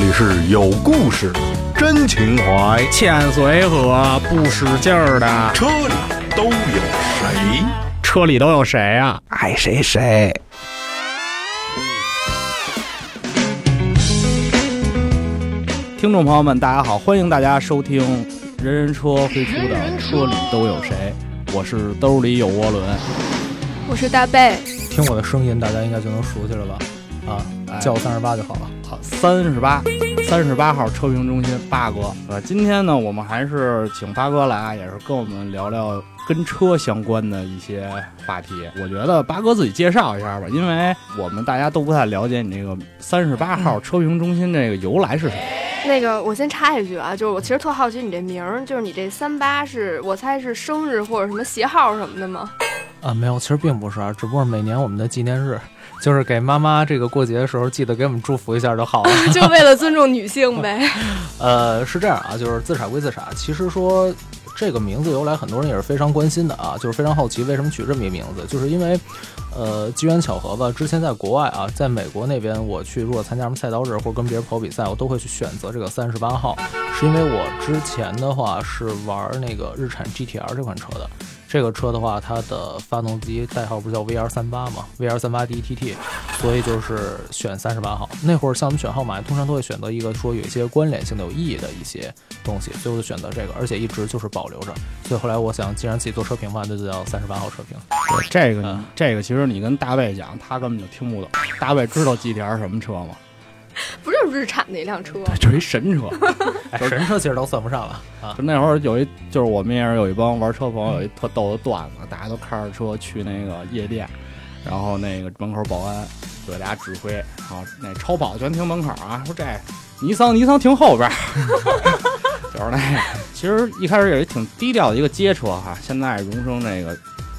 里是有故事、真情怀，欠随和不使劲儿的，车里都有谁？车里都有谁啊？爱谁谁。听众朋友们，大家好，欢迎大家收听人人车推出的《车里都有谁》，我是兜里有涡轮，我是大贝。听我的声音，大家应该就能熟悉了吧？啊，叫我三十八就好了。好，三十八，三十八号车评中心八哥。呃，今天呢，我们还是请八哥来，也是跟我们聊聊跟车相关的一些话题。我觉得八哥自己介绍一下吧，因为我们大家都不太了解你这个三十八号车评中心这个由来是什么。那个，我先插一句啊，就是我其实特好奇你这名儿，就是你这三八是我猜是生日或者什么鞋号什么的吗？啊，没有，其实并不是，只不过每年我们的纪念日，就是给妈妈这个过节的时候，记得给我们祝福一下就好了。就为了尊重女性呗。呃，是这样啊，就是自傻归自傻，其实说。这个名字由来，很多人也是非常关心的啊，就是非常好奇为什么取这么一个名字，就是因为，呃，机缘巧合吧。之前在国外啊，在美国那边，我去如果参加什么赛道日或者跟别人跑比赛，我都会去选择这个三十八号，是因为我之前的话是玩那个日产 GTR 这款车的。这个车的话，它的发动机代号不是叫 VR 三八嘛？VR 三八 DTT，所以就是选三十八号。那会儿像我们选号码，通常都会选择一个说有一些关联性的、有意义的一些东西，所以我就选择这个，而且一直就是保留着。所以后来我想，既然自己做车评嘛，那就叫三十八号车评。对，这个，这个其实你跟大卫讲，他根本就听不懂。大卫知道 GTR 什么车吗？不就是日产的一辆车，就是一神车，神车其实都算不上了啊。就那会儿有一，就是我们也是有一帮玩车朋友，有一特逗的段子，大家都开着车去那个夜店，然后那个门口保安就给大家指挥，然后那超跑全停门口啊，说这尼桑尼桑停后边，就是那个。其实一开始也是挺低调的一个街车哈，现在荣升那个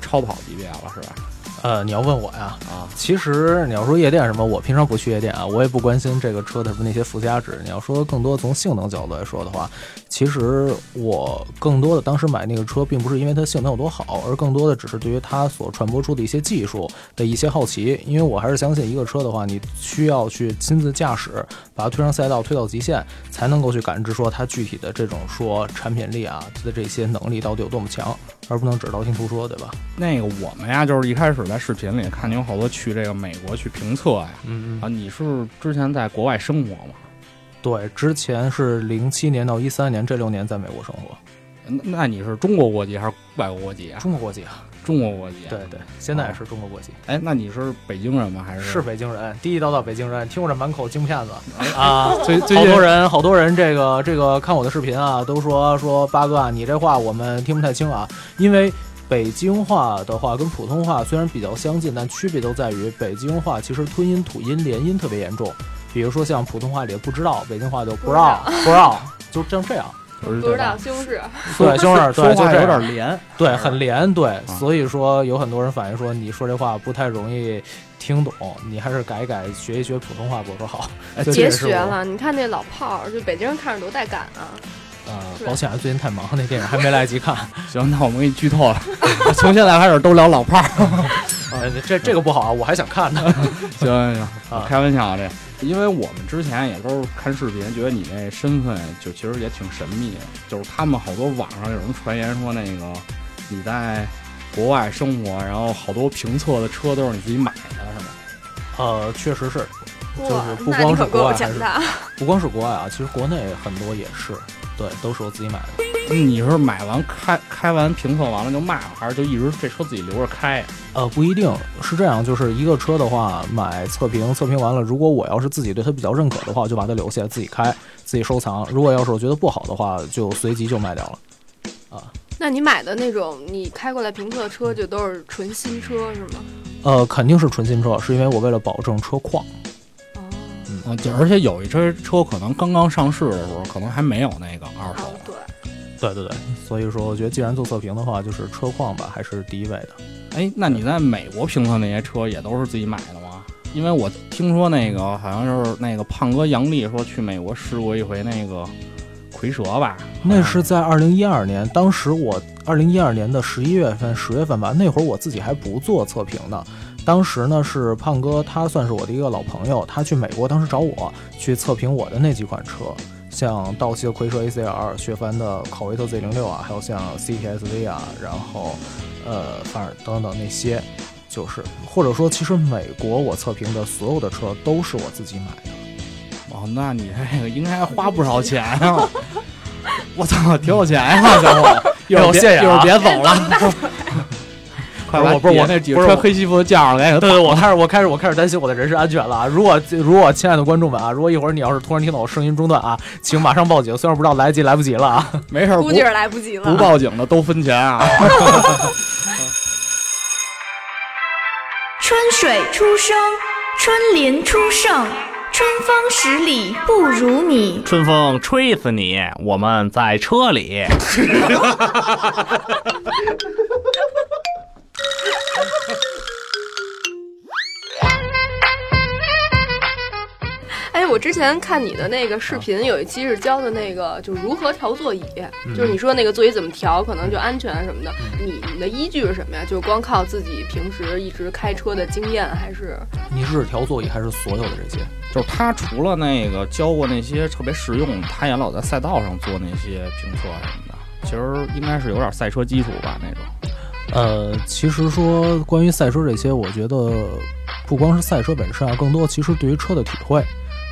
超跑级别了，是吧？呃，你要问我呀？啊，其实你要说夜店什么，我平常不去夜店啊，我也不关心这个车的那些附加值。你要说更多从性能角度来说的话，其实我更多的当时买那个车，并不是因为它性能有多好，而更多的只是对于它所传播出的一些技术的一些好奇。因为我还是相信一个车的话，你需要去亲自驾驶，把它推上赛道，推到极限，才能够去感知说它具体的这种说产品力啊，它的这些能力到底有多么强，而不能只道听途说，对吧？那个我们呀，就是一开始在。在视频里看你有好多去这个美国去评测呀，嗯啊，你是之前在国外生活吗？对，之前是零七年到一三年这六年在美国生活。那你是中国国籍还是外国国籍啊？中国国籍啊，中国国籍。对对，现在也是中国国籍。哎，那你是北京人吗？还是是北京人？地地道道北京人。听我这满口京片子啊，最好多人好多人这个这个看我的视频啊，都说说八哥啊，你这话我们听不太清啊，因为。北京话的话跟普通话虽然比较相近，但区别都在于北京话其实吞音、吐音、连音特别严重。比如说像普通话里不知道，北京话就不知道，不知道，就像这样，不知道西红柿，对西红柿，说话有点连，对，很连，对。所以说有很多人反映说你说这话不太容易听懂，你还是改一改，学一学普通话不说好。别学了，你看那老炮儿，就北京人看着多带感啊。呃，抱歉啊，最近太忙，那电影还没来得及看。行，那我们给你剧透了，从现在开始都聊老炮儿。这这个不好啊，我还想看呢。行行行，开玩笑啊这，因为我们之前也都是看视频，觉得你那身份就其实也挺神秘的。就是他们好多网上有什么传言说那个你在国外生活，然后好多评测的车都是你自己买的，是吗？呃，确实是，就是不光是国外，还是不光是国外啊，其实国内很多也是。对，都是我自己买的。你是买完开开完评测完了就卖了，还是就一直这车自己留着开？呃，不一定是这样。就是一个车的话，买测评，测评完了，如果我要是自己对它比较认可的话，我就把它留下来自己开，自己收藏。如果要是我觉得不好的话，就随即就卖掉了。啊，那你买的那种你开过来评测车，就都是纯新车是吗？呃，肯定是纯新车，是因为我为了保证车况。啊，就而且有一车车可能刚刚上市的时候，可能还没有那个二手。对，对对对，所以说我觉得既然做测评的话，就是车况吧，还是第一位的。哎，那你在美国评测那些车也都是自己买的吗？因为我听说那个好像就是那个胖哥杨丽说去美国试过一回那个蝰蛇吧？那是在二零一二年，当时我二零一二年的十一月份、十月份吧，那会儿我自己还不做测评呢。当时呢是胖哥，他算是我的一个老朋友，他去美国当时找我去测评我的那几款车，像道奇的蝰蛇 ACR、雪佛兰的考威特 Z 零六啊，还有像 CTSV 啊，然后呃，反正等等那些，就是或者说，其实美国我测评的所有的车都是我自己买的。哦，那你这个应该花不少钱啊！我操，挺有钱呀、小伙子！一会儿别谢谢啊一会儿别走了，快把我不是我那几个穿黑西服的叫上来，对对，我开始我开始我开始担心我的人身安全了啊！如果如果亲爱的观众们啊，如果一会儿你要是突然听到我声音中断啊，请马上报警。虽然不知道来得及来不及了啊。没事儿，估计是来不及了不。报警的都分钱啊！春水初生，春林初盛，春风十里不如你。春风吹死你！我们在车里。哎，我之前看你的那个视频，有一期是教的那个，就是如何调座椅，就是你说那个座椅怎么调，可能就安全什么的。你你的依据是什么呀？就是光靠自己平时一直开车的经验，还是你是调座椅还是所有的这些？就是他除了那个教过那些特别实用，他也老在赛道上做那些评测什么的。其实应该是有点赛车基础吧那种。呃，其实说关于赛车这些，我觉得不光是赛车本身啊，更多其实对于车的体会，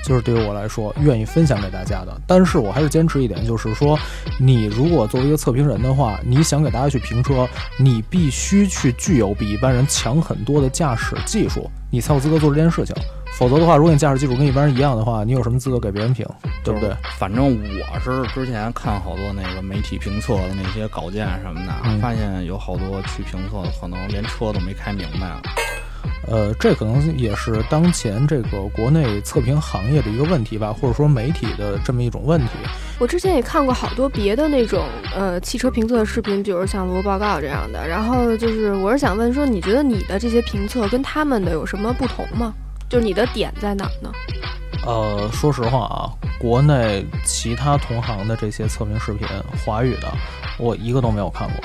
就是对于我来说愿意分享给大家的。但是我还是坚持一点，就是说，你如果作为一个测评人的话，你想给大家去评车，你必须去具有比一般人强很多的驾驶技术，你才有资格做这件事情。否则的话，如果你驾驶技术跟一般人一样的话，你有什么资格给别人评，对不对？反正我是之前看好多那个媒体评测的那些稿件什么的，嗯发现有好多去评测的可能连车都没开明白了。呃，这可能也是当前这个国内测评行业的一个问题吧，或者说媒体的这么一种问题。我之前也看过好多别的那种呃汽车评测的视频，比如像罗报告这样的。然后就是我是想问说，你觉得你的这些评测跟他们的有什么不同吗？就是你的点在哪儿呢？呃，说实话啊，国内其他同行的这些测评视频，华语的，我一个都没有看过。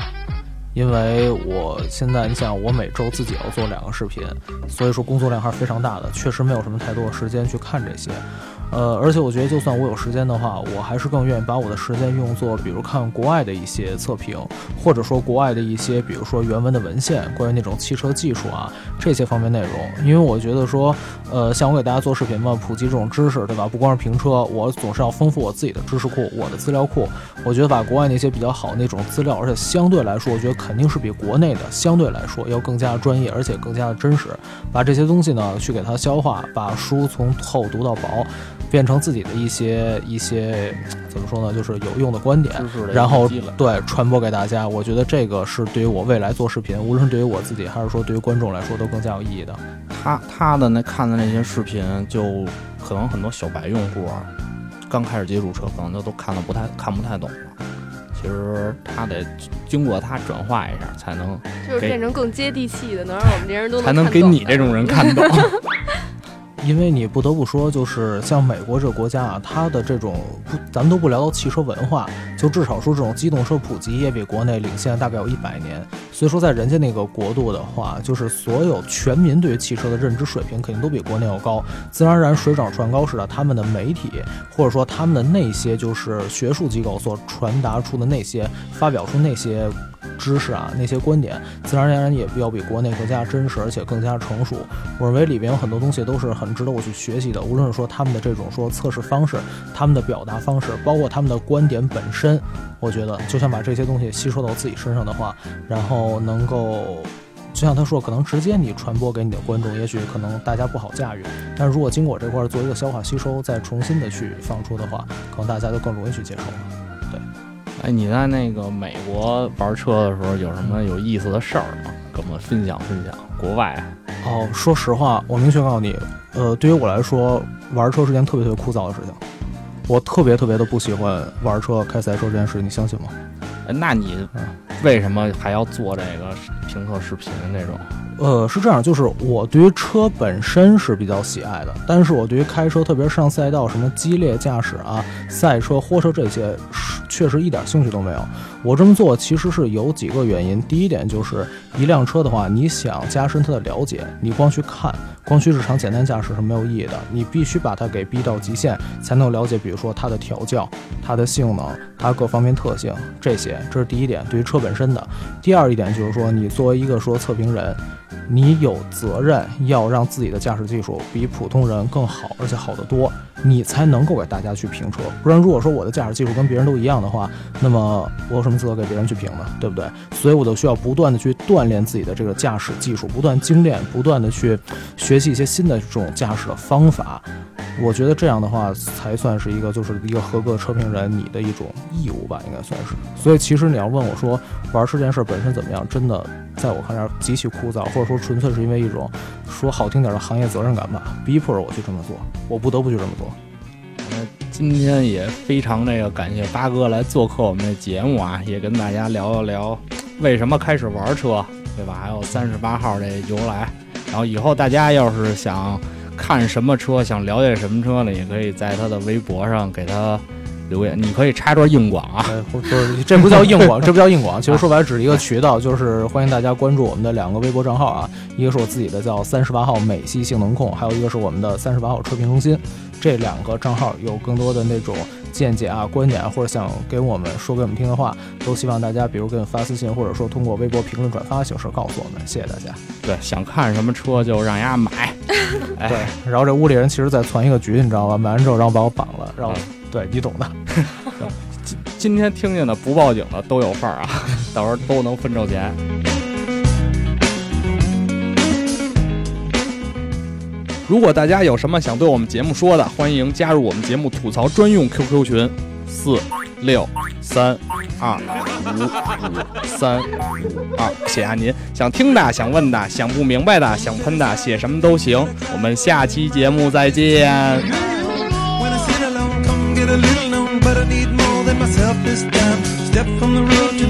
因为我现在，你想，我每周自己要做两个视频，所以说工作量还是非常大的，确实没有什么太多的时间去看这些。呃，而且我觉得，就算我有时间的话，我还是更愿意把我的时间用作，比如看国外的一些测评，或者说国外的一些，比如说原文的文献，关于那种汽车技术啊这些方面内容。因为我觉得说，呃，像我给大家做视频嘛，普及这种知识，对吧？不光是评车，我总是要丰富我自己的知识库，我的资料库。我觉得把国外那些比较好那种资料，而且相对来说，我觉得肯定是比国内的相对来说要更加专业，而且更加的真实。把这些东西呢，去给它消化，把书从厚读到薄，变成自己的一些一些怎么说呢，就是有用的观点。然后对传播给大家，我觉得这个是对于我未来做视频，无论是对于我自己，还是说对于观众来说，都更加有意义的。他他的那看的那些视频，就可能很多小白用户啊，刚开始接触车，可能就都看的不太看不太懂了。其实他得经过他转化一下，才能就是变成更接地气的，能让我们这些人都才能给你这种人看懂。因为你不得不说，就是像美国这个国家啊，它的这种不，咱们都不聊到汽车文化，就至少说这种机动车普及也比国内领先大概有一百年。所以说，在人家那个国度的话，就是所有全民对于汽车的认知水平肯定都比国内要高，自然而然水涨船高似的，他们的媒体或者说他们的那些就是学术机构所传达出的那些发表出那些知识啊，那些观点，自然而然也要比国内更加真实，而且更加成熟。我认为里边有很多东西都是很值得我去学习的，无论是说他们的这种说测试方式，他们的表达方式，包括他们的观点本身，我觉得就像把这些东西吸收到自己身上的话，然后能够。就像他说，可能直接你传播给你的观众，也许可能大家不好驾驭，但如果经过这块做一个消化吸收，再重新的去放出的话，可能大家就更容易去接受了。哎，你在那个美国玩车的时候有什么有意思的事儿吗？跟我们分享分享。国外哦，说实话，我明确告诉你，呃，对于我来说，玩车是件特别特别枯燥的事情。我特别特别的不喜欢玩车、开赛车这件事，你相信吗？哎，那你为什么还要做这个评测视频那种？呃，是这样，就是我对于车本身是比较喜爱的，但是我对于开车，特别是上赛道什么激烈驾驶啊、赛车、货车这些，是确实一点兴趣都没有。我这么做其实是有几个原因。第一点就是一辆车的话，你想加深它的了解，你光去看，光去日常简单驾驶是没有意义的。你必须把它给逼到极限，才能了解，比如说它的调教、它的性能、它各方面特性这些。这是第一点，对于车本身的。第二一点就是说，你作为一个说测评人。你有责任要让自己的驾驶技术比普通人更好，而且好得多，你才能够给大家去评车。不然，如果说我的驾驶技术跟别人都一样的话，那么我有什么资格给别人去评呢？对不对？所以我都需要不断的去锻炼自己的这个驾驶技术，不断精炼，不断的去学习一些新的这种驾驶的方法。我觉得这样的话才算是一个，就是一个合格的车评人你的一种义务吧，应该算是。所以其实你要问我说玩车这件事本身怎么样，真的在我看来极其枯燥，或者说纯粹是因为一种说好听点的行业责任感吧，逼迫着我去这么做，我不得不去这么做。那今天也非常那个感谢八哥来做客我们的节目啊，也跟大家聊一聊为什么开始玩车，对吧？还有三十八号这由来。然后以后大家要是想。看什么车，想了解什么车呢？也可以在他的微博上给他留言。你可以插段硬广啊，不是，这不叫硬广，这不叫硬广。其实说白了，只是一个渠道，就是欢迎大家关注我们的两个微博账号啊，一个是我自己的叫三十八号美系性能控，还有一个是我们的三十八号车评中心。这两个账号有更多的那种。见解啊，观点啊，或者想给我们说给我们听的话，都希望大家，比如给我们发私信，或者说通过微博评论、转发形式告诉我们。谢谢大家。对，想看什么车就让人家买。对，然后这屋里人其实在攒一个局，你知道吧？买完之后，然后把我绑了，然后对你懂的。今今天听见的不报警的都有份儿啊，到时候都能分着钱。如果大家有什么想对我们节目说的，欢迎加入我们节目吐槽专用 QQ 群：四六三二五五三五二。写下您想听的、想问的、想不明白的、想喷的，写什么都行。我们下期节目再见。Step from the road.